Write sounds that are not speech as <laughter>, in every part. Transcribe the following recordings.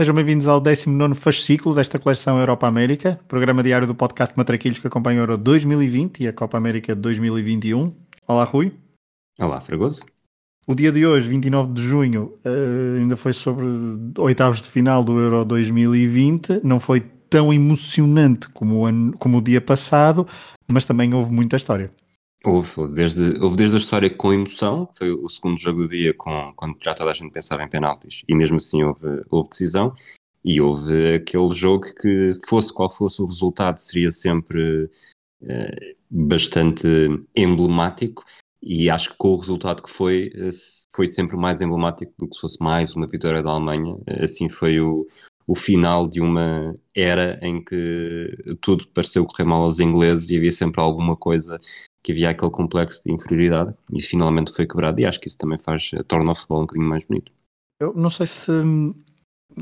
Sejam bem-vindos ao 19 fascículo desta coleção Europa-América, programa diário do podcast Matraquilhos que acompanha o Euro 2020 e a Copa América 2021. Olá, Rui. Olá, Fragoso. O dia de hoje, 29 de junho, uh, ainda foi sobre oitavos de final do Euro 2020. Não foi tão emocionante como o, ano, como o dia passado, mas também houve muita história. Houve, houve, desde, houve desde a história com emoção, foi o segundo jogo do dia com, quando já toda a gente pensava em penaltis e mesmo assim houve, houve decisão e houve aquele jogo que fosse qual fosse o resultado seria sempre uh, bastante emblemático e acho que com o resultado que foi, eh, foi sempre mais emblemático do que se fosse mais uma vitória da Alemanha, assim foi o, o final de uma era em que tudo pareceu correr mal aos ingleses e havia sempre alguma coisa que havia aquele complexo de inferioridade e finalmente foi quebrado e acho que isso também faz, eh, torna o futebol um bocadinho mais bonito. Eu não sei se hum,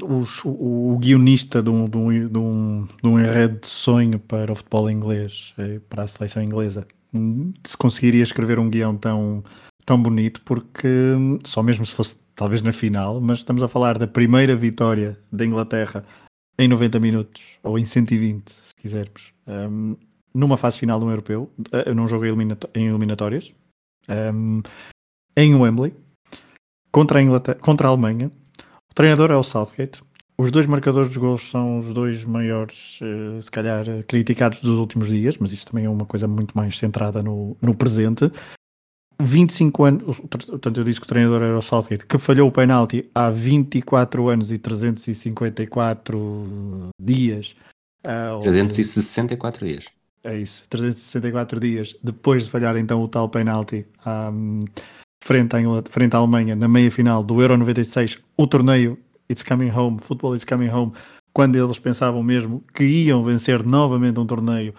os, o, o, guionista de um, de, um, de, um, de um enredo de sonho para o futebol inglês, eh, para a seleção inglesa, hum, se conseguiria escrever um guião tão, tão bonito, porque hum, só mesmo se fosse talvez na final, mas estamos a falar da primeira vitória da Inglaterra em 90 minutos, ou em 120, se quisermos. Numa fase final do europeu, uh, num jogo em eliminatórias, um, em Wembley, contra a, Inglaterra, contra a Alemanha. O treinador é o Southgate. Os dois marcadores dos gols são os dois maiores, uh, se calhar, criticados dos últimos dias, mas isso também é uma coisa muito mais centrada no, no presente. 25 anos, portanto eu disse que o treinador era o Southgate, que falhou o penalti há 24 anos e 354 dias. Uh, 364 dias. É isso, 364 dias depois de falhar então o tal penalti um, frente, à frente à Alemanha na meia final do Euro 96, o torneio It's Coming Home, Football It's Coming Home, quando eles pensavam mesmo que iam vencer novamente um torneio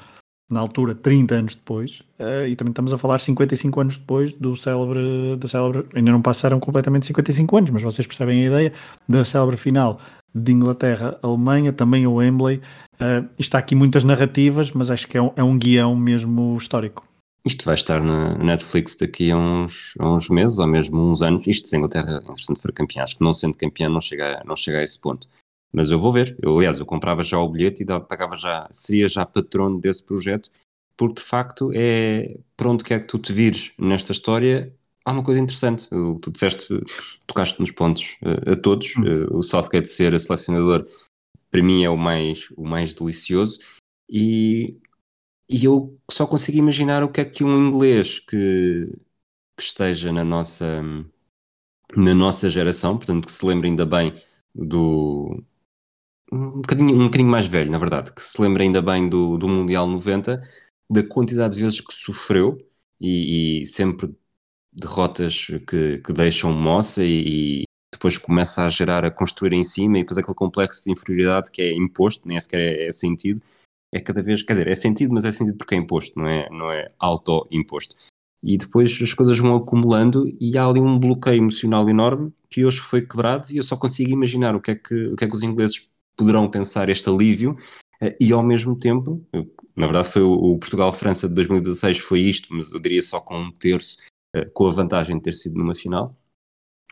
na altura 30 anos depois, uh, e também estamos a falar 55 anos depois do célebre, da célebre, ainda não passaram completamente 55 anos, mas vocês percebem a ideia da célebre final de Inglaterra-Alemanha, também o Wembley, Uh, está aqui muitas narrativas, mas acho que é um, é um guião mesmo histórico. Isto vai estar na Netflix daqui a uns, a uns meses ou mesmo uns anos. Isto se a Inglaterra, interessante, for campeã. Acho que não sendo campeã não chega, não chega a esse ponto. Mas eu vou ver. Eu, aliás, eu comprava já o bilhete e dava, pagava já, seria já patrono desse projeto, porque de facto é para onde quer que tu te vires nesta história. Há uma coisa interessante. Tu disseste, tocaste nos pontos uh, a todos. Uh, o Southgate ser a selecionador para mim é o mais, o mais delicioso. E, e eu só consigo imaginar o que é que um inglês que, que esteja na nossa, na nossa geração, portanto, que se lembre ainda bem do. Um bocadinho, um bocadinho mais velho, na verdade, que se lembre ainda bem do, do Mundial 90, da quantidade de vezes que sofreu e, e sempre derrotas que, que deixam moça e, depois começa a gerar, a construir em cima e depois aquele complexo de inferioridade que é imposto, nem sequer é, é sentido, é cada vez, quer dizer, é sentido, mas é sentido porque é imposto, não é, não é auto-imposto. E depois as coisas vão acumulando e há ali um bloqueio emocional enorme que hoje foi quebrado e eu só consigo imaginar o que é que, o que, é que os ingleses poderão pensar este alívio eh, e ao mesmo tempo, na verdade foi o, Portugal-França de 2016 foi isto, mas eu diria só com um terço, com a vantagem de ter sido numa final,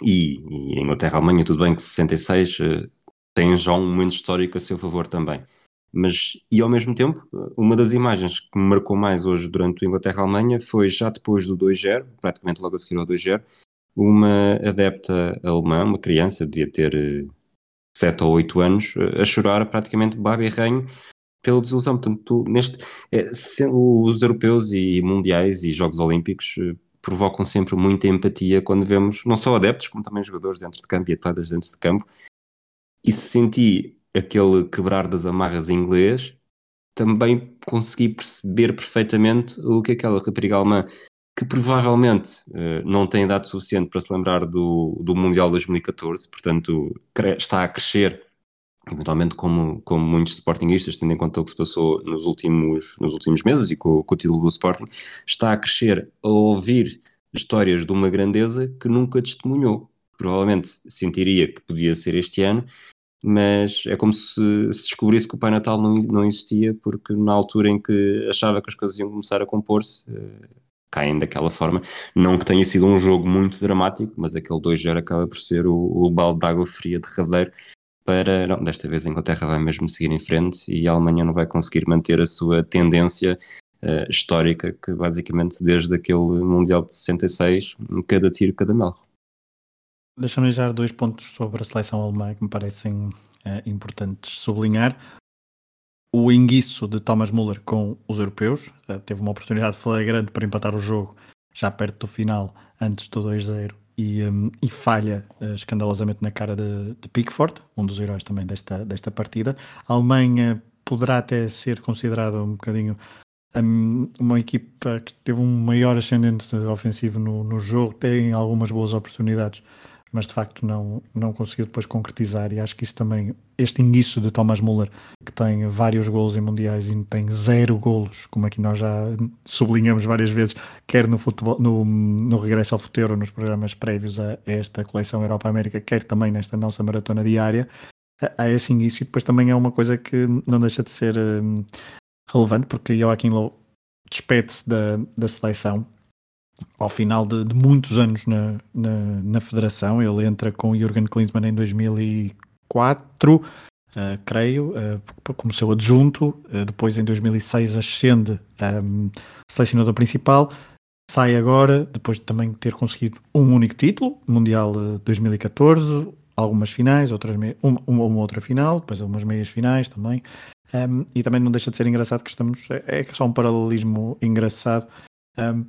e, e a Inglaterra-Alemanha, tudo bem que 66 uh, eh, tem já um momento histórico a seu favor também. Mas, e ao mesmo tempo, uma das imagens que me marcou mais hoje durante o Inglaterra-Alemanha foi já depois do 2-0, praticamente logo a seguir ao 2-0, uma adepta alemã, uma criança, devia ter uh, eh, 7 ou 8 anos, a chorar praticamente baba e ranho pela desilusão. Portanto, tu, neste, é, os europeus e mundiais e Jogos Olímpicos provocam sempre muita empatia quando vemos não só adeptos, como também jogadores dentro de campo e atletas dentro de campo. E se senti aquele quebrar das amarras em inglês, também consegui perceber perfeitamente o que aquela rapariga alemã, que provavelmente uh, não tem idade suficiente para se lembrar do, do Mundial 2014, portanto está a crescer eventualmente como, como muitos Sportingistas, tendo em conta o que se passou nos últimos, nos últimos meses e com, com o título do Sporting, está a crescer a ouvir histórias de uma grandeza que nunca testemunhou. Provavelmente sentiria que podia ser este ano, mas é como se, se descobrisse que o Pai Natal não, não existia, porque na altura em que achava que as coisas iam começar a compor-se, uh, caem daquela forma. Não que tenha sido um jogo muito dramático, mas aquele 2-0 acaba por ser o, o balde de água fria derradeiro para, não, desta vez a Inglaterra vai mesmo seguir em frente e a Alemanha não vai conseguir manter a sua tendência uh, histórica que basicamente desde aquele Mundial de 66, cada tiro, cada melro. Deixa-me já dois pontos sobre a seleção alemã que me parecem uh, importantes sublinhar. O enguiço de Thomas Müller com os europeus, uh, teve uma oportunidade flagrante para empatar o jogo já perto do final, antes do 2-0, e, um, e falha uh, escandalosamente na cara de, de, Pickford, um dos heróis também desta, desta partida. A Alemanha poderá até ser considerada um bocadinho um, uma equipa que teve um maior ascendente ofensivo no, no jogo, tem algumas boas oportunidades, mas de facto não, não conseguiu depois concretizar. E acho que isso também, este início de Thomas Müller, que tem vários golos em mundiais e tem zero golos, como aqui nós já sublinhamos várias vezes, quer no, futebol, no, no regresso ao futuro, nos programas prévios a esta coleção Europa-América, quer também nesta nossa maratona diária. Há esse início, e depois também é uma coisa que não deixa de ser um, relevante, porque Joaquim Low despede-se da, da seleção ao final de, de muitos anos na, na, na, federação. Ele entra com Jürgen Klinsmann em 2004, uh, eh, creio, uh, como seu adjunto. Uh, depois, em 2006, ascende um, selecionador principal. Sai agora, depois de também ter conseguido um único título, Mundial 2014, algumas finais, outras uma, uma, outra final, depois algumas meias finais também. Um, e também não deixa de ser engraçado que estamos. É, é só um paralelismo engraçado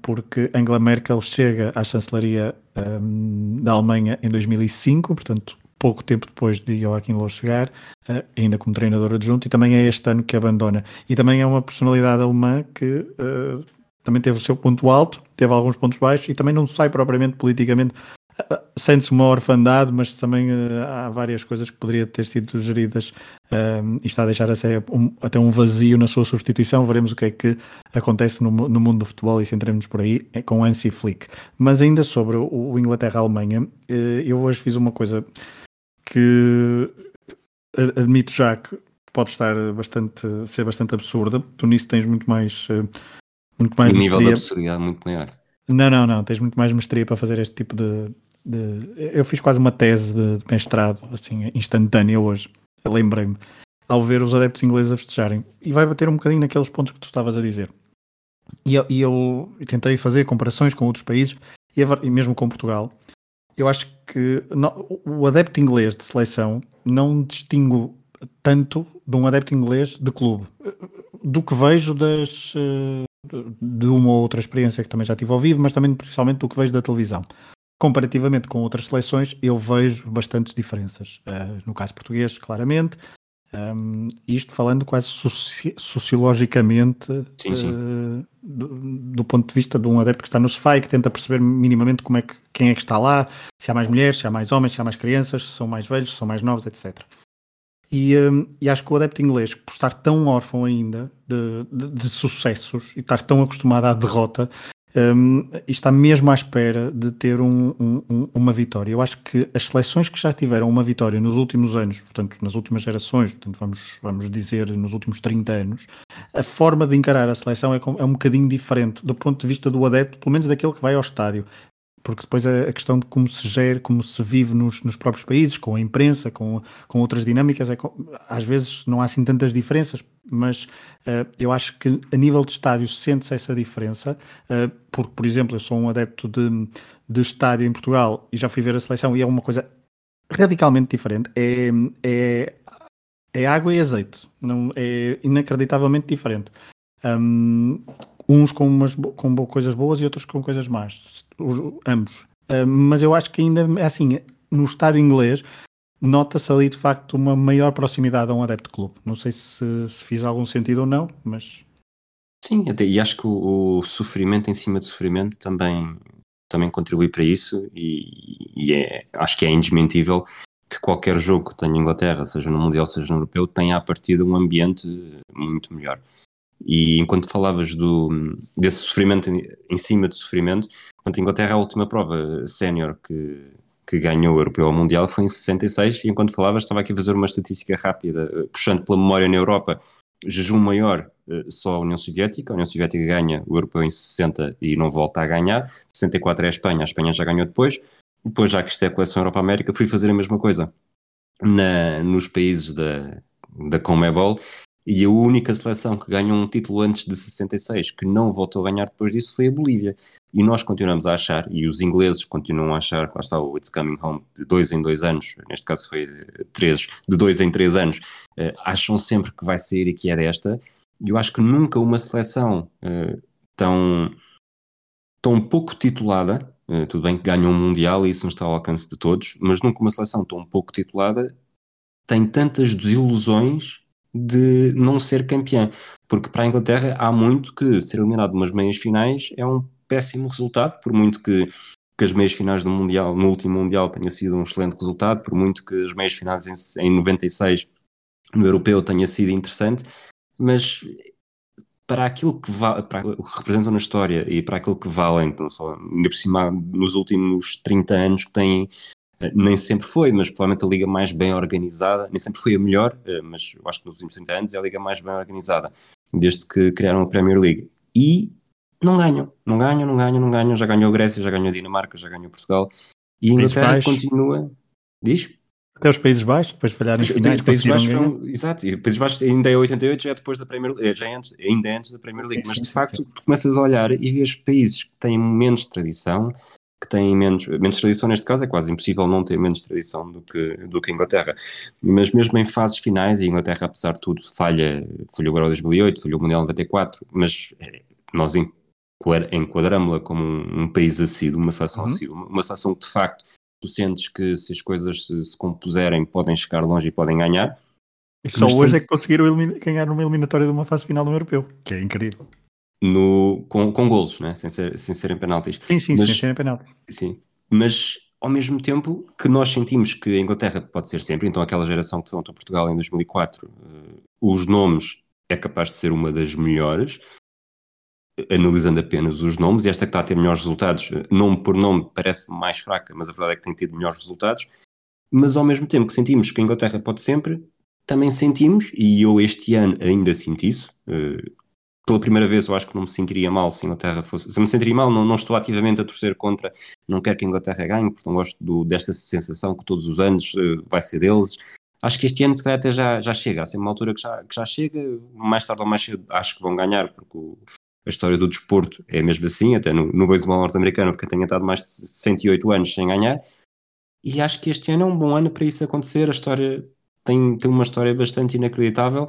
porque Angela Merkel chega à chancelaria um, da Alemanha em 2005, portanto, pouco tempo depois de Joachim Löw chegar, uh, ainda como treinador adjunto, e também é este ano que abandona. E também é uma personalidade alemã que uh, também teve o seu ponto alto, teve alguns pontos baixos e também não sai propriamente politicamente sente-se uma orfandade, mas também uh, há várias coisas que poderiam ter sido geridas uh, e está a deixar até um, até um vazio na sua substituição. Veremos o que é que acontece no, no mundo do futebol e centremos-nos por aí é com Ansi Flick. Mas ainda sobre o, o Inglaterra-Alemanha, uh, eu hoje fiz uma coisa que admito já que pode estar bastante, ser bastante absurda. Tu nisso tens muito mais. muito mais o nível de absurdidade muito maior. Não, não, não. Tens muito mais mestria para fazer este tipo de, de, eu fiz quase uma tese de, de mestrado, assim, instantânea hoje. Lembrei-me, ao ver os adeptos ingleses a festejarem. E vai bater um bocadinho naqueles pontos que tu estavas a dizer. E eu, e eu tentei fazer comparações com outros países, e, e mesmo com Portugal. Eu acho que o adepto inglês de seleção não distingo tanto de um adepto inglês de clube. Do que vejo das, eh, de uma ou outra experiência que também já tive ao vivo, mas também principalmente do que vejo da televisão comparativamente com outras seleções, eu vejo bastantes diferenças. Uh, no caso português, claramente. Um, isto falando quase soci sociologicamente sim, sim. Uh, do, do, ponto de vista de um adepto que está no sofá e que tenta perceber minimamente como é que, quem é que está lá, se há mais mulheres, se há mais homens, se há mais crianças, se são mais velhos, se são mais novos, etc. E, um, e acho que o adepto inglês, por estar tão órfão ainda de, de, de sucessos e estar tão acostumado à derrota, um, está mesmo à espera de ter um, um, uma vitória. Eu acho que as seleções que já tiveram uma vitória nos últimos anos, portanto, nas últimas gerações, portanto, vamos, vamos dizer nos últimos 30 anos, a forma de encarar a seleção é, é um bocadinho diferente do ponto de vista do adepto, pelo menos daquele que vai ao estádio porque depois a, questão de como se gera, como se vive nos, nos próprios países, com a imprensa, com, com outras dinâmicas, é, às vezes não há assim tantas diferenças, mas uh, eu acho que a nível de estádio sente-se essa diferença, uh, porque, por exemplo, eu sou um adepto de, de estádio em Portugal e já fui ver a seleção e é uma coisa radicalmente diferente. É, é, é água e azeite, não, é inacreditavelmente diferente. Um, uns com, umas, com coisas boas e outros com coisas más, os, ambos. Uh, mas eu acho que ainda é assim, no estádio inglês, nota-se ali de facto uma maior proximidade a um adepto clube. Não sei se, se fiz algum sentido ou não, mas. Sim, e acho que o, o, sofrimento em cima de sofrimento também, também contribui para isso e, e é, acho que é indesmentível que qualquer jogo que tenha Inglaterra, seja no Mundial, seja no Europeu, tenha a partir de um ambiente muito melhor. E enquanto falavas do, desse sofrimento em, cima do sofrimento, enquanto a Inglaterra, a última prova sénior que, que ganhou o Europeu ao Mundial foi em 66, e enquanto falavas, estava aqui a fazer uma estatística rápida, eh, puxando pela memória na Europa, jejum maior eh, só a União Soviética, a União Soviética ganha o Europeu em 60 e não volta a ganhar, 64 é a Espanha, a Espanha já ganhou depois, depois já que isto é a coleção Europa-América, fui fazer a mesma coisa na, nos países da, da Comebol e a única seleção que ganhou um título antes de 66, que não voltou a ganhar depois disso, foi a Bolívia. E nós continuamos a achar, e os ingleses continuam a achar, que lá está o It's Coming Home, de dois em dois anos, neste caso foi três, de dois em três anos, uh, acham sempre que vai sair e que é desta. E eu acho que nunca uma seleção uh, tão, tão pouco titulada, uh, tudo bem que ganha um Mundial e isso não está ao alcance de todos, mas nunca uma seleção tão pouco titulada tem tantas desilusões de não ser campeã. Porque para a Inglaterra há muito que ser eliminado umas meias finais é um péssimo resultado, por muito que, que as meias finais do Mundial, no último Mundial tenha sido um excelente resultado, por muito que as meias finais em, em 96 no Europeu tenha sido interessante, mas para aquilo que, va para o que representam na história e para aquilo que valem, não só, ainda por cima, nos últimos 30 anos que têm nem sempre foi, mas provavelmente a liga mais bem organizada, nem sempre foi a melhor, eh, mas eu acho que nos últimos 30 anos é a liga mais bem organizada, desde que criaram a Premier League. E não ganham, não ganham, não ganham, não ganham. Já ganhou a Grécia, já ganhou a Dinamarca, já ganhou Portugal. E a Inglaterra continua. Diz? Até os Países Baixos, depois de falhar em finais, Países Baixos foram, Exato, e Países Baixos ainda é 88, já é depois da Premier League, já é antes, ainda é antes da Premier League, sim, mas de sim, facto sim. tu começas a olhar e vês países que têm menos tradição, que têm menos, menos tradição neste caso, é quase impossível não ter menos tradição do que, do que a Inglaterra. Mas mesmo em fases finais, a Inglaterra, apesar de tudo, falha, falhou o Euro 2008, falhou o Mundial 94, mas eh, nós enquadramos-la como um, um, país assíduo, uma seleção uhum. assídua, uma seleção que de facto tu sentes que se as coisas se, se compuserem podem chegar longe e podem ganhar. E só hoje é que conseguiram ganhar numa eliminatória de uma fase final no Europeu, que é incrível no, com, com golos, né? sem, ser, sem serem penaltis. Sim, sim, mas, sem serem penaltis. Sim, mas ao mesmo tempo que nós sentimos que a Inglaterra pode ser sempre, então aquela geração que defrontou Portugal em 2004, uh, eh, os nomes é capaz de ser uma das melhores, analisando apenas os nomes, e esta que está a ter melhores resultados, eh, nome por nome, parece mais fraca, mas a verdade é que tem tido melhores resultados, mas ao mesmo tempo que sentimos que a Inglaterra pode sempre, também sentimos, e eu este ano ainda sinto isso, uh, pela primeira vez eu acho que não me sentiria mal se a Inglaterra fosse. Se me sentiria mal, não, não estou ativamente a torcer contra, não quero que a Inglaterra ganhe, porque não gosto do, desta sensação que todos os anos uh, vai ser deles. Acho que este ano, se calhar, até já, já chega. Sempre uma altura que já, que já chega, mais tarde ou mais cedo, acho que vão ganhar, porque o, a história do desporto é mesmo assim. Até no, no beisebol norte-americano, porque tenha estado mais de 108 anos sem ganhar. E acho que este ano é um bom ano para isso acontecer. A história tem, tem uma história bastante inacreditável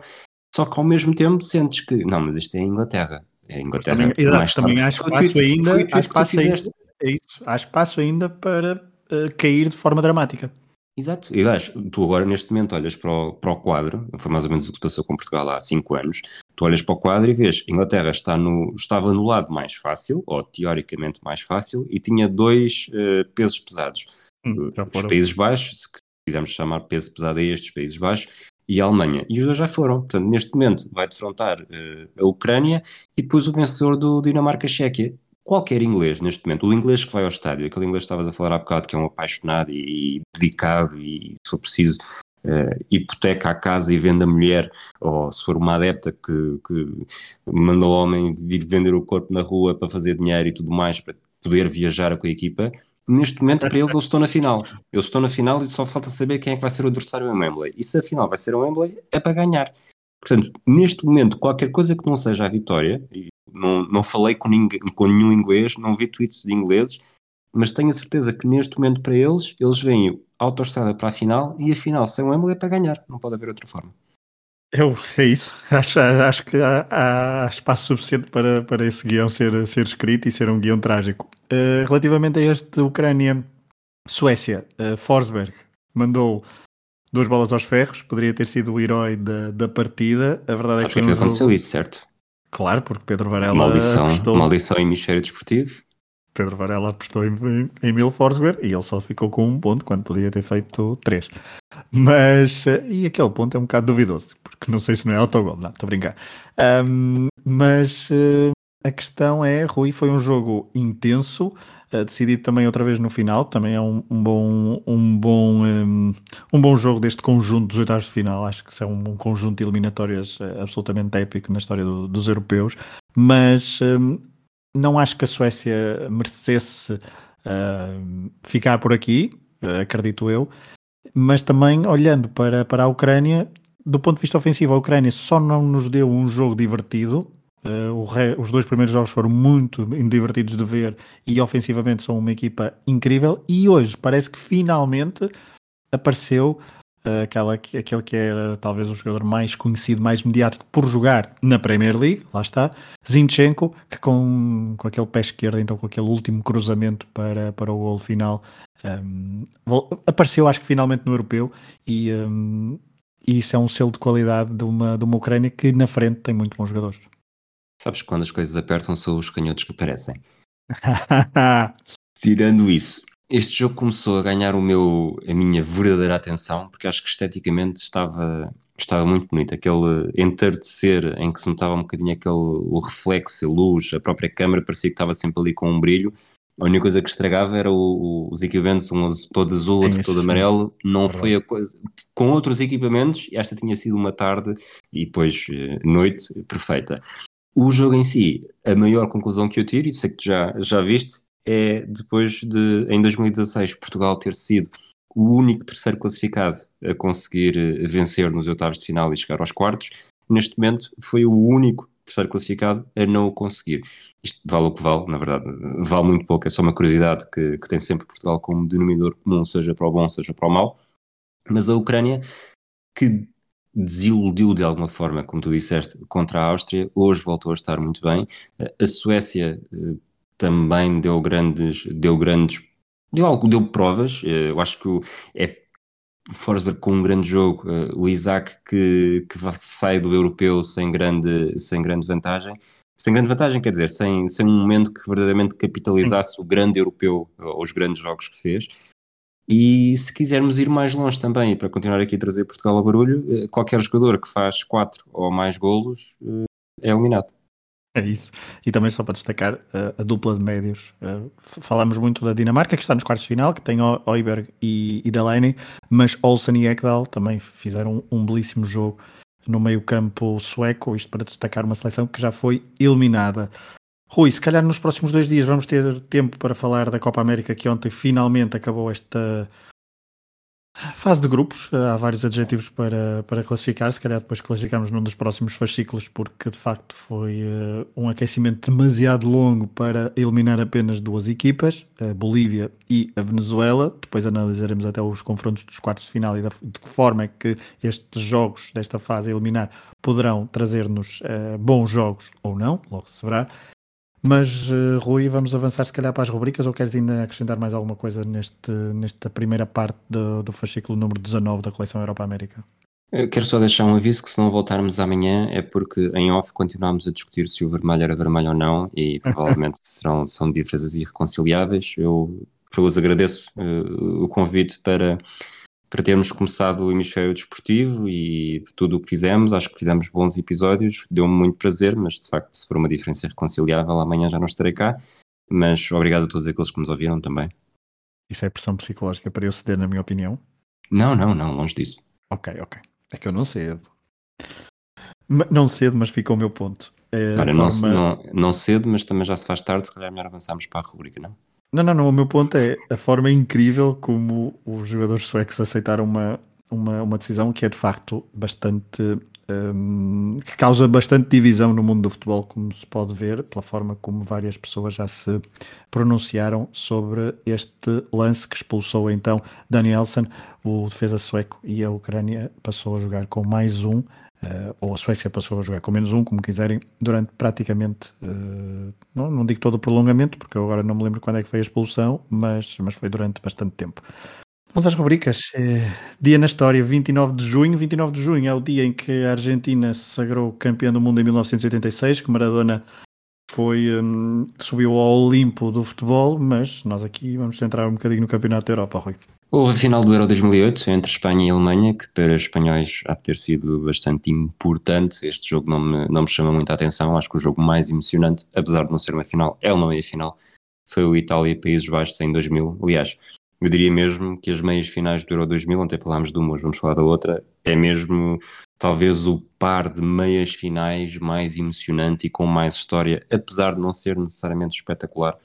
só que ao mesmo tempo sentes que, não, mas isto é a Inglaterra. É a Inglaterra. Também, mais também há espaço ainda, há espaço ainda, é isso, há espaço ainda para uh, cair de forma dramática. Exato. E aliás, tu agora neste momento olhas para o, para o quadro, foi mais ou menos o que se passou com Portugal há 5 anos, tu olhas para o quadro e vês, Inglaterra está no, estava no lado mais fácil, ou teoricamente mais fácil, e tinha dois uh, pesos pesados. Hum, os Países Baixos, se quisermos chamar peso pesado a estes Países Baixos, e a Alemanha. E os dois já foram. Portanto, neste momento vai defrontar uh, a Ucrânia e depois o vencedor do Dinamarca-Chequia. Qualquer inglês, neste momento, o inglês que vai ao estádio, aquele inglês que estavas a falar há bocado, que é um apaixonado e, dedicado e, se for preciso, uh, hipoteca a casa e vende a mulher, ou se for uma adepta que, que manda o homem vir vender o corpo na rua para fazer dinheiro e tudo mais, para poder viajar com a equipa, neste momento para eles eles estão na final. Eles estão na final e só falta saber quem é que vai ser o adversário em Wembley. E se a final vai ser o Wembley, é para ganhar. Portanto, neste momento, qualquer coisa que não seja a vitória, não, não falei com, ninguém, com nenhum inglês, não vi tweets de ingleses, mas tenho a certeza que neste momento para eles, eles vêm autoestrada para a final e a final sem o Wembley é para ganhar. Não pode haver outra forma. Eu, é isso. <laughs> Acho, acho que há, há, espaço suficiente para, para esse guião ser, ser escrito e ser um guião trágico. Uh, relativamente a este Ucrânia-Suécia, uh, Forsberg mandou duas bolas aos ferros, poderia ter sido o herói da, da partida. A verdade é que, um que aconteceu jogo... isso, certo? Claro, porque Pedro Varela. Maldição, apostou... maldição em hemisfério desportivo. Pedro Varela apostou em, em, em Mil Forsberg e ele só ficou com um ponto quando podia ter feito três. Mas, eh, e aquele ponto é um bocado duvidoso, porque não sei se não é autogol, não, estou a brincar. Um, mas uh, a questão é, Rui, foi um jogo intenso, uh, decidido também outra vez no final, também é um, um bom, um, bom, um, um, bom jogo deste conjunto dos oitavos de final, acho que é um, conjunto de eliminatórias absolutamente épico na história do, dos europeus, mas não acho que a Suécia merecesse ficar por aqui, acredito eu, mas também olhando para, para a Ucrânia, do ponto de vista ofensivo, a Ucrânia só não nos deu um jogo divertido. Uh, re... os dois primeiros jogos foram muito divertidos de ver e ofensivamente são uma equipa incrível. E hoje parece que finalmente apareceu uh, aquela, aquele que era talvez o jogador mais conhecido, mais mediático por jogar na Premier League, lá está, Zinchenko, que com, com aquele pé esquerdo, então com aquele último cruzamento para, para o gol final, um, apareceu, acho que finalmente no europeu, e, um, e isso é um selo de qualidade de uma, de uma Ucrânia que na frente tem muito bons jogadores. Sabes que quando as coisas apertam são os canhotos que aparecem. <laughs> Tirando isso, este jogo começou a ganhar o meu, a minha verdadeira atenção, porque acho que esteticamente estava, estava muito bonito. Aquele entardecer em que se notava um bocadinho aquele, o reflexo, a luz, a própria câmera parecia que estava sempre ali com um brilho. A única coisa que estragava era o, o, os equipamentos, um todo azul, outro todo amarelo. Não foi a coisa. Com outros equipamentos, esta tinha sido uma tarde e depois eh, noite perfeita. O jogo em si, a maior conclusão que eu tiro, e sei que tu já, já viste, é depois de, em 2016, Portugal ter sido o único terceiro classificado a conseguir eh, vencer nos oitavos de final e chegar aos quartos. Neste momento, foi o único terceiro classificado a não o conseguir. Isto vale o que vale, na verdade, vale muito pouco, é só uma curiosidade que, que tem sempre Portugal como denominador comum, seja para o bom, seja para o mau. Mas a Ucrânia, que desiludiu de alguma forma, como tu disseste, contra a Áustria, hoje voltou a estar muito bem. A Suécia eh, também deu grandes, deu grandes, deu algo, deu provas. Eh, eu acho que é Forsberg com um grande jogo, uh, o Isaac que, que sai do europeu sem grande, sem grande vantagem. Sem grande vantagem, quer dizer, sem, sem um momento que verdadeiramente capitalizasse o grande europeu, ou os grandes jogos que fez. E se quisermos ir mais longe também, para continuar aqui a trazer Portugal ao barulho, eh, qualquer jogador que faz quatro ou mais golos é eliminado. É isso. E também só para destacar uh, a dupla de médios. Uh, falamos muito da Dinamarca, que está nos quartos de final, que tem Oiberg e, e Delaney, mas Olsen e Ekdal também fizeram um, um belíssimo jogo no meio-campo sueco. Isto para destacar uma seleção que já foi eliminada. Rui, se calhar nos próximos dois dias vamos ter tempo para falar da Copa América, que ontem finalmente acabou esta Fase de grupos, há vários adjetivos para, para classificar, se calhar depois classificamos num dos próximos fascículos, porque de facto foi uh, um aquecimento demasiado longo para eliminar apenas duas equipas, a Bolívia e a Venezuela. Depois analisaremos até os confrontos dos quartos de final e da, de que forma é que estes jogos desta fase eliminar poderão trazer-nos uh, bons jogos ou não, logo se verá. Mas, uh, Rui, vamos avançar se calhar para as rubricas ou queres ainda acrescentar mais alguma coisa neste, nesta primeira parte do, do fascículo número 19 da coleção Europa-América? Eu quero só deixar um aviso que se não voltarmos amanhã é porque em off continuamos a discutir se o vermelho era vermelho ou não e <laughs> provavelmente serão, são diferenças irreconciliáveis. Eu, vos agradeço uh, o convite para para termos começado o hemisfério desportivo e tudo o que fizemos, acho que fizemos bons episódios, deu-me muito prazer, mas de facto, se for uma diferença reconciliável, amanhã já não estarei cá. Mas obrigado a todos aqueles que nos ouviram também. Isso é pressão psicológica para eu ceder, na minha opinião? Não, não, não, longe disso. Ok, ok. É que eu não cedo. Não cedo, mas fica o meu ponto. É Olha, forma... não, não, não cedo, mas também já se faz tarde, se calhar é melhor avançarmos para a rubrica, não? Não, não, não. O meu ponto é a forma incrível como os jogadores suecos aceitaram uma, uma, uma decisão que é de facto bastante. Um, que causa bastante divisão no mundo do futebol, como se pode ver, pela forma como várias pessoas já se pronunciaram sobre este lance que expulsou então Danielson, o defesa sueco, e a Ucrânia passou a jogar com mais um Uh, ou a Suécia passou a jogar com menos um, como quiserem, durante praticamente, uh, não, não, digo todo o prolongamento, porque eu agora não me lembro quando é que foi a expulsão, mas, mas foi durante bastante tempo. Vamos às rubricas. Uh, dia na história, 29 de junho. 29 de junho é o dia em que a Argentina se sagrou campeã do mundo em 1986, que Maradona foi, hum, subiu ao Olimpo do futebol, mas nós aqui vamos centrar um bocadinho no Campeonato da Europa, Rui. Houve a final do Euro 2008 entre Espanha e Alemanha, que para espanhóis há de ter sido bastante importante. Este jogo não me, não me chama muita atenção. Acho que o jogo mais emocionante, apesar de não ser uma final, é uma meia final, foi o Itália-Países Baixos em 2000. Aliás, eu diria mesmo que as meias finais do Euro 2000, ontem falámos de uma, hoje vamos falar da outra, é mesmo talvez o par de meias finais mais emocionante e com mais história, apesar de não ser necessariamente espetacular,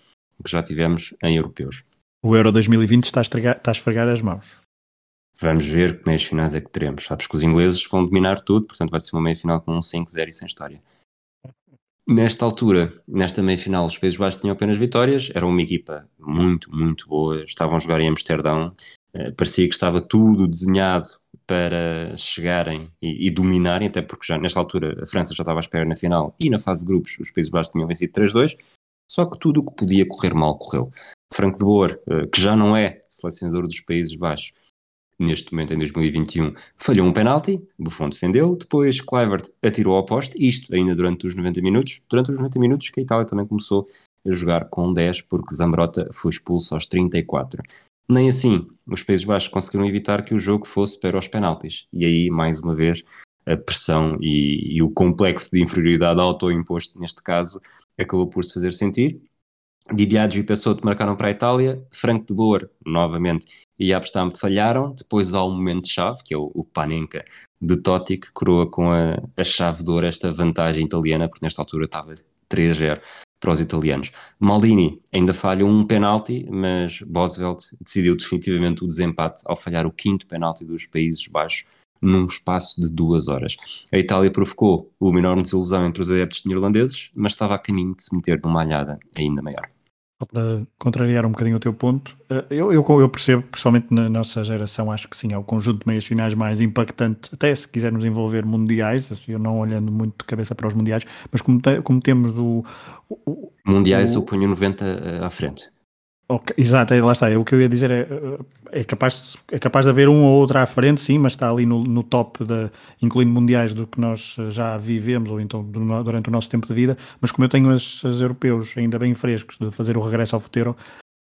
que já tivemos em europeus. O Euro 2020 está a, está a esfregar as mãos. Vamos ver que meias finais é que teremos. Sabes que os ingleses vão dominar tudo, portanto vai ser uma meia final com um 5-0 e sem história. Nesta altura, nesta meia final, os Países Baixos tinham apenas vitórias, era uma equipa muito, muito boa, estavam a jogar em Amsterdão, eh, parecia que estava tudo desenhado para chegarem e, e, dominarem, até porque já nesta altura a França já estava à espera na final e na fase de grupos os Países Baixos tinham vencido 3-2, só que tudo o que podia correr mal correu. Franco de Boer, eh, que já não é selecionador dos Países Baixos, neste momento em 2021, falhou um penalti, Buffon defendeu, depois Kluivert atirou ao poste, isto ainda durante os 90 minutos, durante os 90 minutos que a Itália também começou a jogar com 10, porque Zambrota foi expulso aos 34. Nem assim, os Países Baixos conseguiram evitar que o jogo fosse para os penaltis, e aí, mais uma vez, a pressão e, e o complexo de inferioridade autoimposto, neste caso, acabou por se fazer sentir, Di Biagio e Pessoto marcaram para a Itália, Franco de Boer, novamente, e Abstam falharam, depois há um momento-chave, que é o, o Panenka de Totti, que coroa com a, a chave de ouro esta vantagem italiana, porque nesta altura estava 3-0 para os italianos. Maldini ainda falha um penalti, mas Bosvelt decidiu definitivamente o desempate ao falhar o quinto penalti dos Países Baixos num espaço de duas horas. A Itália provocou uma enorme desilusão entre os adeptos neerlandeses, mas estava a caminho de se meter numa alhada ainda maior para contrariar um bocadinho o teu ponto, eh, eu, eu, eu, percebo, principalmente na nossa geração, acho que sim, é o conjunto de meias finais mais impactante, até se quisermos envolver mundiais, assim, eu não olhando muito de cabeça para os mundiais, mas como, te, como temos o, o Mundiais o, eu ponho 90 eh, à frente. Okay, exato, é, lá está. É, o que eu ia dizer é, é, capaz, é capaz de haver um ou outro à frente, sim, mas está ali no, no top, de, incluindo mundiais, do que nós já vivemos ou então do, durante o nosso tempo de vida. Mas como eu tenho os europeus ainda bem frescos de fazer o regresso ao futuro,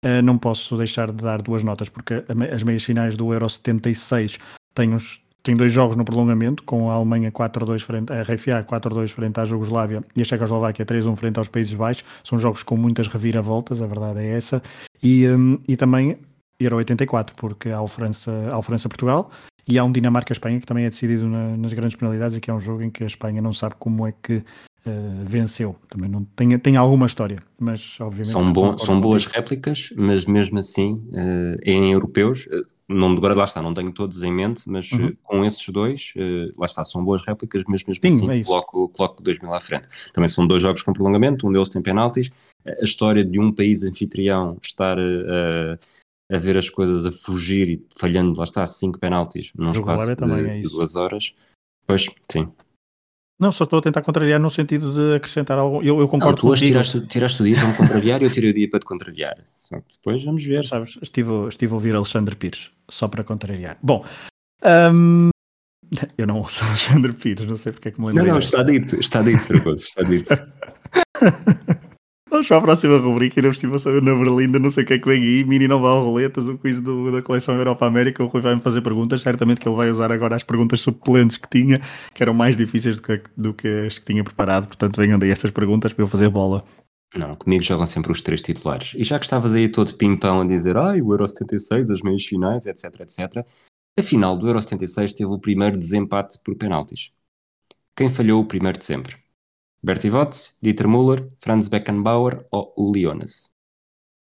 uh, não posso deixar de dar duas notas, porque as meias finais do Euro 76 têm uns tem dois jogos no prolongamento, com a Alemanha 4-2 frente a RFA 4-2 frente à Jugoslávia e a Checoslováquia 3-1 frente aos Países Baixos. São jogos com muitas reviravoltas, a verdade é essa. E, um, e também Euro 84, porque há o França-Portugal França, e há um Dinamarca-Espanha que também é decidido na, nas grandes penalidades e que é um jogo em que a Espanha não sabe como é que uh, venceu. Também não tem, tem alguma história, mas obviamente... São, bom, são boas réplicas, mas mesmo assim, uh, em europeus... Uh, não, agora lá está, não tenho todos em mente, mas uhum. com esses dois, uh, lá está, são boas réplicas, mas mesmo Sim, assim é coloco, coloco 2000 à frente. Também são dois jogos com prolongamento, um deles tem penaltis. A história de um país anfitrião estar uh, a ver as coisas a fugir e falhando, lá está, cinco penaltis num espaço de, é de duas horas, pois sim, não, só estou a tentar contrariar no sentido de acrescentar algo. Eu, eu concordo não, tu hoje tiraste, tiraste o dia para me contrariar e eu tirei o dia para te contrariar. Só que depois vamos ver. Sabes, estive, estive a ouvir Alexandre Pires, só para contrariar. Bom, um, eu não ouço <laughs> Alexandre Pires, não sei porque é que me lembro. Não, não, está dito, está dito, Fragoso, está dito. <laughs> Vamos para a próxima rubrica na estimação na Berlinda, não sei o que é que vem aí, mini nova roletas, o quiz do, da coleção Europa América, o Rui vai-me fazer perguntas, certamente que ele vai usar agora as perguntas suplentes que tinha, que eram mais difíceis do que, do que as que tinha preparado, portanto venham daí essas perguntas para eu fazer bola. Não, comigo jogam sempre os três titulares. E já que estavas aí todo pimpão a dizer, ai, o Euro 76, as meias finais, etc, etc, a final do Euro 76 teve o primeiro desempate por penaltis. Quem falhou o primeiro de sempre? Bertie Votz, Dieter Müller, Franz Beckenbauer ou o Leonas?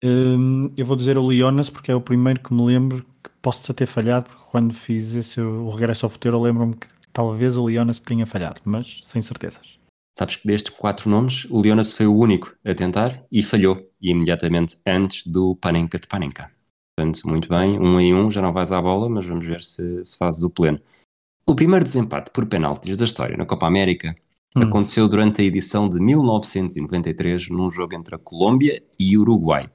Hum, eu vou dizer o Leonas porque é o primeiro que me lembro que possa ter falhado, porque quando fiz esse, o regresso ao futuro, lembro-me que talvez o Leonas tenha falhado, mas sem certezas. Sabes que destes quatro nomes, o Leonas foi o único a tentar e falhou, e imediatamente antes do Panenka de Panenka. Portanto, muito bem, um em um, já não vais à bola, mas vamos ver se, se fazes o pleno. O primeiro desempate por penaltis da história na Copa América Hum. Aconteceu durante a edição de 1993, num jogo entre a Colômbia e o Uruguai.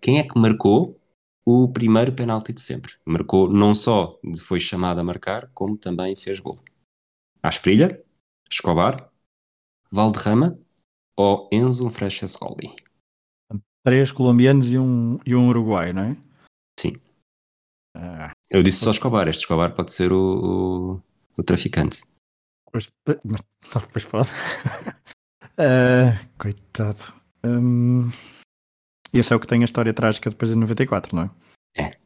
Quem é que marcou o primeiro penalti de sempre? Marcou não só foi chamado a marcar, como também fez gol. Asprilha, Escobar, Valderrama ou Enzo Francescoli? Três colombianos e um, e um uruguai, não é? Sim. Ah, Eu disse só Escobar. Este Escobar pode ser o, o, o traficante. Pois, mas, não, pois pode. Ah, <laughs> coitado. Hum, esse é o que tem a história trágica depois de 94, não é? É.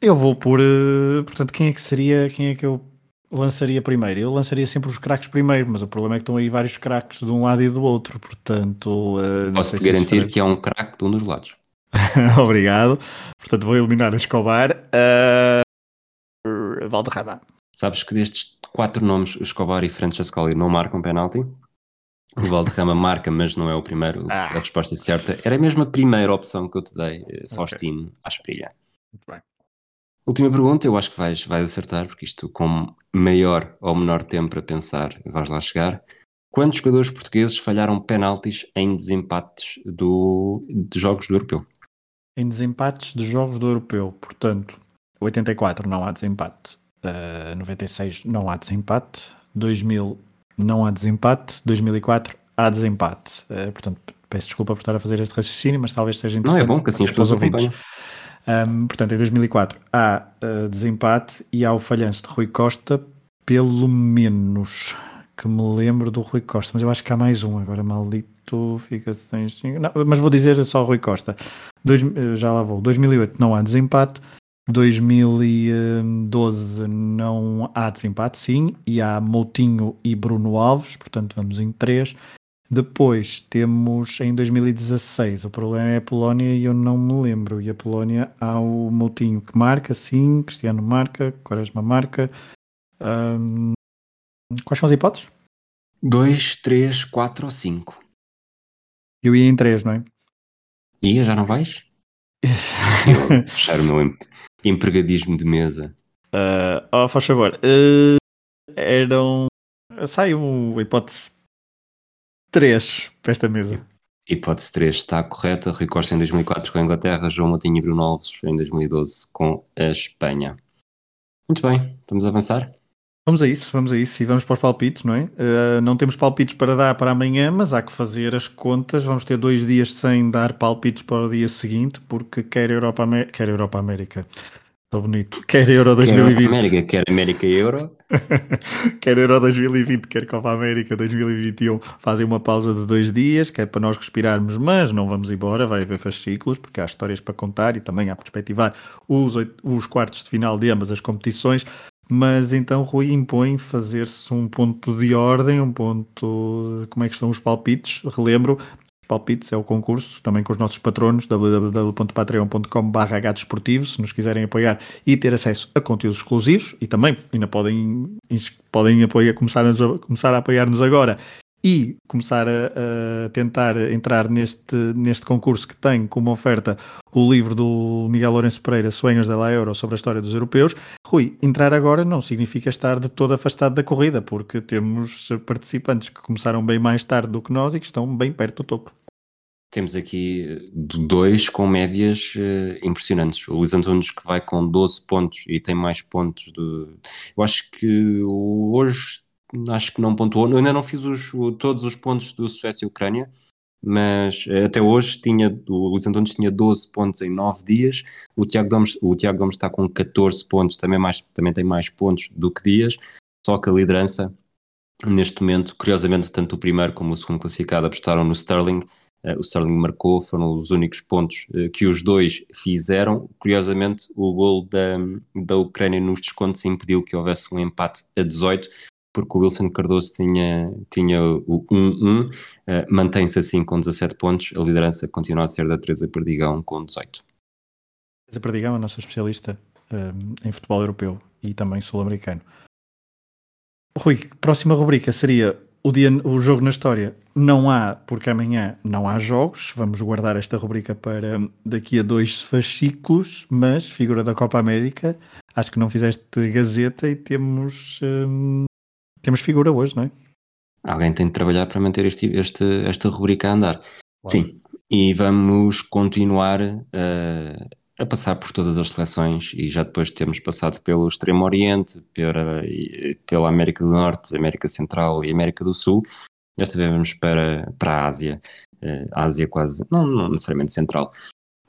Eu vou por. eh, portanto, quem é que seria. Quem é que eu lançaria primeiro? Eu lançaria sempre os craques primeiro, mas o problema é que estão aí vários craques de um lado e do outro, portanto. eh, não sei Posso-te garantir que é um craque de um dos lados. <laughs> Obrigado. Portanto, vou eliminar o Escobar. Uh, Valderrama. Sabes que destes quatro nomes, Escobar e Francescoli, não marcam penalti? O Valderrama marca, mas não é o primeiro. Ah. A resposta certa era mesmo a primeira opção que eu te dei, eh, Faustino à espelha. Muito bem. Última pergunta, eu acho que vais, vais acertar, porque isto com maior ou menor tempo para pensar, vais lá chegar. Quantos jogadores portugueses falharam penaltis em desempates do, de jogos do Europeu? Em desempates de jogos do Europeu, portanto, 84 não há desempate, uh, 96 não há desempate, 2000 não há desempate, 2004 há desempate. Uh, portanto, peço desculpa por estar a fazer este raciocínio, mas talvez seja Não interessante. é bom que assim as pessoas ouvintes. acompanham. Um, portanto, em 2004 há uh, desempate e há o falhanço de Rui Costa, pelo menos que me lembro do Rui Costa, mas eu acho que há mais um agora, maldito, fica sem. Não, mas vou dizer só Rui Costa. Dois, eh, já lá vou. 2008 não há desempate, 2012 não há desempate, sim, e há Moutinho e Bruno Alves, portanto vamos em três. Depois temos em 2016, o problema é a Polónia e eu não me lembro. E a Polónia há o Moutinho que marca, sim, Cristiano marca, Quaresma marca. Ahm, quais são as hipóteses? Dois, três, quatro ou cinco. Eu ia em três, não é? Ia, já não vais? <laughs> Eu fechar o meu empregadismo de mesa. Ah, oh, faz favor. Eh, eram. Sai uma hipótese 3 para esta mesa. Hipótese 3 está correta. Rui Costa em 2004 com a Inglaterra, João Moutinho e Bruno Alves em 2012 com a Espanha. Muito bem, vamos avançar? Vamos a isso, vamos a isso e vamos para os palpites, não é? Eh, não temos palpites para dar para amanhã, mas há que fazer as contas. Vamos ter dois dias sem dar palpites para o dia seguinte, porque quer Europa, Amé- quer Europa América. Estou bonito. Quer Euro Quer 2020. América, quer América Euro. <laughs> quer Euro 2020, quer Copa América 2021, fazem uma pausa de dois dias, que é para nós respirarmos, mas não vamos embora, vai haver fascículos, porque há histórias para contar e também há perspectivar os, os quartos de final de ambas as competições. Mas então Rui impõe fazer-se um ponto de ordem, um ponto como é que estão os palpites. Relembro, os palpites é o concurso, também com os nossos patronos, www.patreon.com.br desportivo, se nos quiserem apoiar e ter acesso a conteúdos exclusivos e também ainda podem, podem apoiar, começar, a, começar a apoiar-nos agora e começar a, a tentar entrar neste, neste concurso que tem como oferta o livro do Miguel Lourenço Pereira, Sonhos da La Euro, sobre a história dos europeus. Rui, entrar agora não significa estar de todo afastado da corrida, porque temos participantes que começaram bem mais tarde do que nós e que estão bem perto do topo. Temos aqui eh, dois com médias eh, impressionantes. O Luís Antunes que vai com 12 pontos e tem mais pontos do. Eu acho que hoje acho que não pontuou. Eu ainda não fiz os- todos os pontos do Suécia e Ucrânia, mas eh, até hoje tinha, o Luís Antunes tinha 12 pontos em 9 dias. O Tiago Gomes, o Tiago Gomes está com 14 pontos, também, mais, também tem mais pontos do que dias, só que a liderança neste momento, curiosamente, tanto o primeiro como o segundo classificado apostaram no Sterling. Eh, o Sterling marcou, foram os únicos pontos eh, que os dois fizeram. Curiosamente, o gol da, da Ucrânia nos descontos impediu que houvesse um empate a 18, porque o Wilson Cardoso tinha, tinha o 1-1, eh, mantém-se assim com 17 pontos. A liderança continua a ser da Teresa Perdigão com 18. Teresa Perdigão, a nossa especialista hum, em futebol europeu e também sul-americano. Rui, próxima rubrica seria o, dia, o jogo na história. Não há, porque amanhã não há jogos. Vamos guardar esta rubrica para daqui a dois fascículos, mas figura da Copa América. Acho que não fizeste gazeta e temos, hum, temos figura hoje, não é? Alguém tem de trabalhar para manter este, este, esta rubrica a andar. Sim, e vamos continuar eh, a passar por todas as seleções e já depois de termos passado pelo Extremo Oriente, pela, pela América do Norte, América Central e América do Sul, Desta vez vamos para, para a Ásia. Uh, Ásia quase, não, não necessariamente central.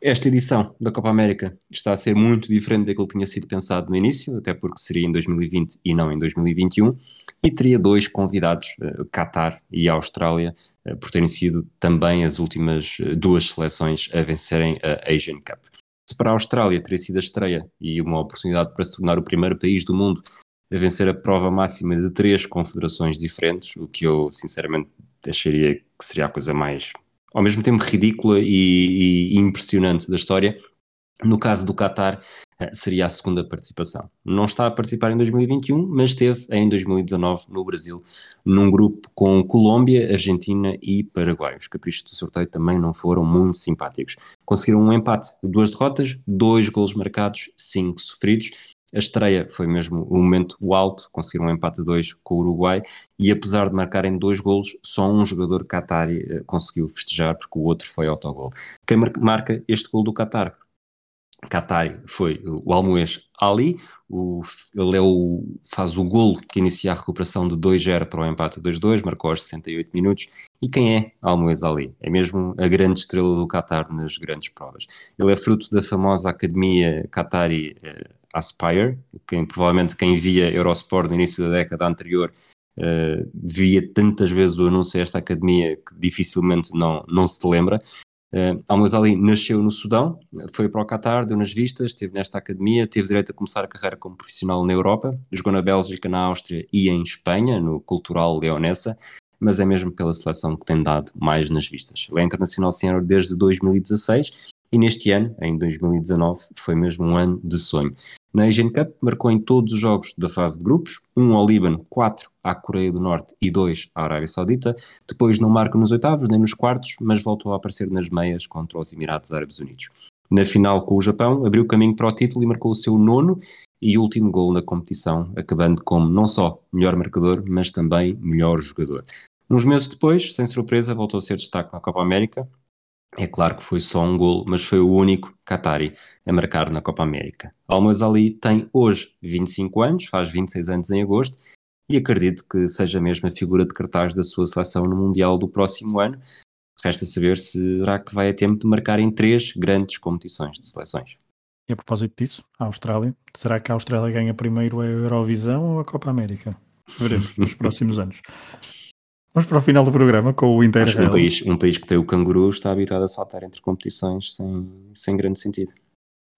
Esta edição da Copa América está a ser muito diferente daquilo que tinha sido pensado no início, até porque seria em 2020 e não em 2021, e teria dois convidados, uh, Qatar e Austrália, uh, por terem sido também as últimas uh, duas seleções a vencerem a Asian Cup. Se para a Austrália teria sido a estreia e uma oportunidade para se tornar o primeiro país do mundo a vencer a prova máxima de três confederações diferentes, o que eu sinceramente acharia que seria a coisa mais ao mesmo tempo ridícula e, e impressionante da história. No caso do Qatar, eh, seria a segunda participação. Não está a participar em 2021, mas esteve em 2019 no Brasil, num grupo com Colômbia, Argentina e Paraguai. Os caprichos do sorteio também não foram muito simpáticos. Conseguiram um empate, duas derrotas, dois golos marcados, cinco sofridos a estreia foi mesmo o momento alto, conseguiram um empate a dois com o Uruguai e apesar de marcarem dois golos, só um jogador Qatari uh, conseguiu festejar porque o outro foi autogol. Quem marca este gol do Qatar? Qatari foi o Almoez Ali, o, ele é o, faz o golo que inicia a recuperação de 2-0 para o empate 2-2, marcou aos 68 minutos. E quem é Almoez Ali? É mesmo a grande estrela do Qatar nas grandes provas. Ele é fruto da famosa academia Qatari eh, Aspire, quem, provavelmente quem via Eurosport no início da década anterior uh, via tantas vezes o anúncio a esta academia que dificilmente não, não se lembra. Uh, Almoez Ali nasceu no Sudão, foi para o Qatar, deu nas vistas, esteve nesta academia, teve direito a começar a carreira como profissional na Europa, jogou na Bélgica, na Áustria e em Espanha, no Cultural Leonessa, mas é mesmo pela seleção que tem dado mais nas vistas. Ele é internacional senior desde 2016 e neste ano, em 2019, foi mesmo um ano de sonho. Na Asian Cup marcou em todos os jogos da fase de grupos, um ao Líbano, quatro à Coreia do Norte e dois à Arábia Saudita. Depois não marca nos oitavos nem nos quartos, mas voltou a aparecer nas meias contra os Emirados Árabes Unidos. Na final com o Japão, abriu caminho para o título e marcou o seu nono e último gol na competição, acabando como não só melhor marcador, mas também melhor jogador. Uns meses depois, sem surpresa, voltou a ser destaque na Copa América, é claro que foi só um gol, mas foi o único Qatari a marcar na Copa América. Almoez Ali tem hoje 25 anos, faz 26 anos em agosto, e acredito que seja mesmo a figura de cartaz da sua seleção no Mundial do próximo ano. Resta saber se será que vai a tempo de marcar em três grandes competições de seleções. E a propósito disso, a Austrália, será que a Austrália ganha primeiro a Eurovisão ou a Copa América? Veremos nos <laughs> próximos anos. Vamos para o final do programa com o Interrail. Um país, um país que tem o canguru está habituado a saltar entre competições sem, sem grande sentido.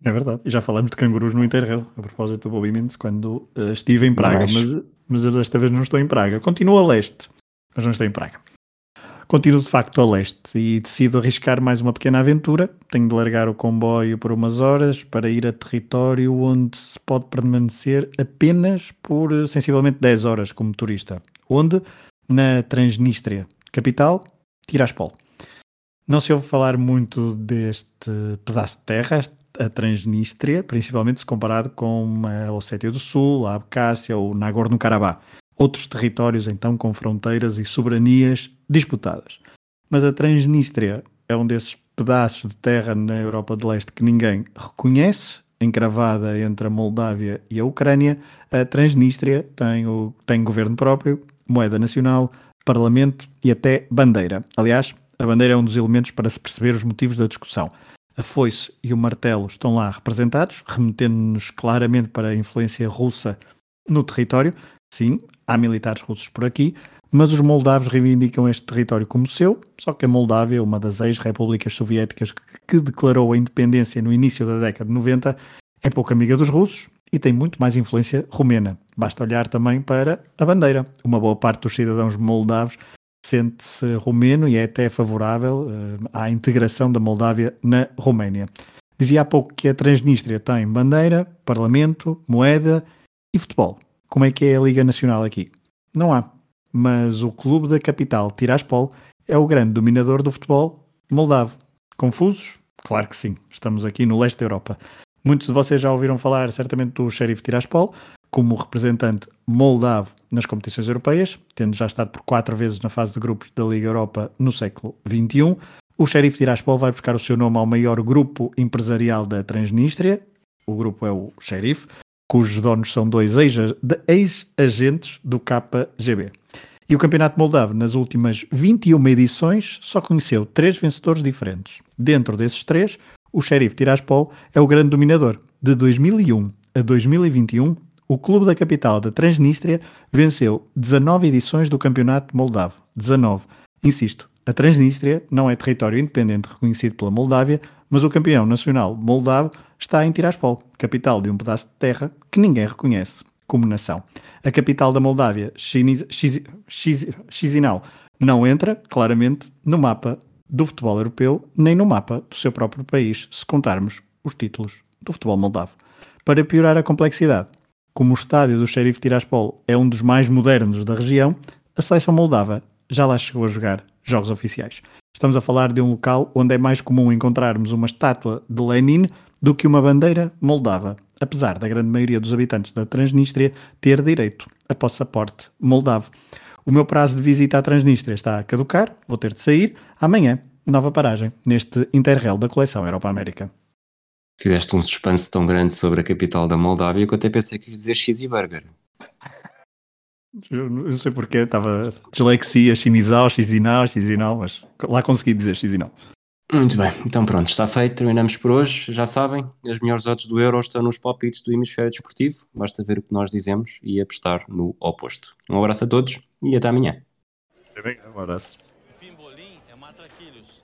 É verdade. E já falamos de cangurus no Interrail, a propósito do Bobby quando uh, estive em Praga. Mas, mas eu desta vez não estou em Praga. Continuo a leste, mas não estou em Praga. Continuo de facto a leste e decido arriscar mais uma pequena aventura. Tenho de largar o comboio por umas horas para ir a território onde se pode permanecer apenas por eh, sensivelmente 10 horas como turista. Onde na Transnistria, capital Tiraspol. Não se ouve falar muito deste pedaço de terra, a Transnistria, principalmente se comparado com a Ossétia do Sul, a Abcásia ou Nagorno-Karabakh, outros territórios então com fronteiras e soberanias disputadas. Mas a Transnistria é um desses pedaços de terra na Europa de Leste que ninguém reconhece, encravada entre a Moldávia e a Ucrânia. A Transnistria tem, o, tem governo próprio, moeda nacional, parlamento e até bandeira. Aliás, a bandeira é um dos elementos para se perceber os motivos da discussão. A foice e o martelo estão lá representados, remetendo-nos claramente para a influência russa no território. Sim, há militares russos por aqui, mas os moldavos reivindicam este território como seu, só que a Moldávia, uma das ex-repúblicas soviéticas que declarou a independência no início da década de 90, é pouco amiga dos russos e tem muito mais influência romena. Basta olhar também para a bandeira. Uma boa parte dos cidadãos moldavos sente-se romeno e é até favorável uh, à integração da Moldávia na Roménia. Dizia há pouco que a Transnistria tem bandeira, parlamento, moeda e futebol. Como é que é a Liga Nacional aqui? Não há. Mas o clube da capital, Tiraspol, é o grande dominador do futebol moldavo. Confusos? Claro que sim. Estamos aqui no leste da Europa. Muitos de vocês já ouviram falar certamente do Sheriff Tiraspol, como representante moldavo nas competições europeias, tendo já estado por quatro vezes na fase de grupos da Liga Europa no século XXI. O Sheriff Tiraspol vai buscar o seu nome ao maior grupo empresarial da Transnistria, o grupo é o Sheriff, cujos donos são dois ex-agentes do KGB. E o Campeonato Moldavo, nas últimas 21 edições, só conheceu três vencedores diferentes. Dentro desses três, o Sheriff Tiraspol é o grande dominador. De 2001 a 2021, o clube da capital da Transnistria venceu 19 edições do Campeonato Moldavo. 19. Insisto, a Transnistria não é território independente reconhecido pela Moldávia, mas o campeão nacional moldavo está em Tiraspol, capital de um pedaço de terra que ninguém reconhece como nação. A capital da Moldávia, Chisinau, não entra, claramente, no mapa do futebol europeu, nem no mapa do seu próprio país, se contarmos os títulos do futebol moldavo. Para piorar a complexidade, como o estádio do Sheriff Tiraspol é um dos mais modernos da região, a seleção moldava já lá chegou a jogar jogos oficiais. Estamos a falar de um local onde é mais comum encontrarmos uma estátua de Lenin do que uma bandeira moldava, apesar da grande maioria dos habitantes da Transnistria ter direito a passaporte moldavo. O meu prazo de visita à Transnistria está a caducar, vou ter de sair. Amanhã, nova paragem neste Interrail da coleção Europa-América. Fizeste um suspense tão grande sobre a capital da Moldávia que eu até pensei que ia dizer Cheesy Burger. Eu não sei porquê, estava dislexia, chinisal, xizinal, xizinal, mas lá consegui dizer xizinal. Muito bem, então pronto, está feito, terminamos por hoje. Já sabem, as melhores odds do Euro estão nos palpites do Hemisfério Desportivo. Basta ver o que nós dizemos e apostar no oposto. Um abraço a todos e até amanhã. Um abraço. Pimbolim é matraquilhos.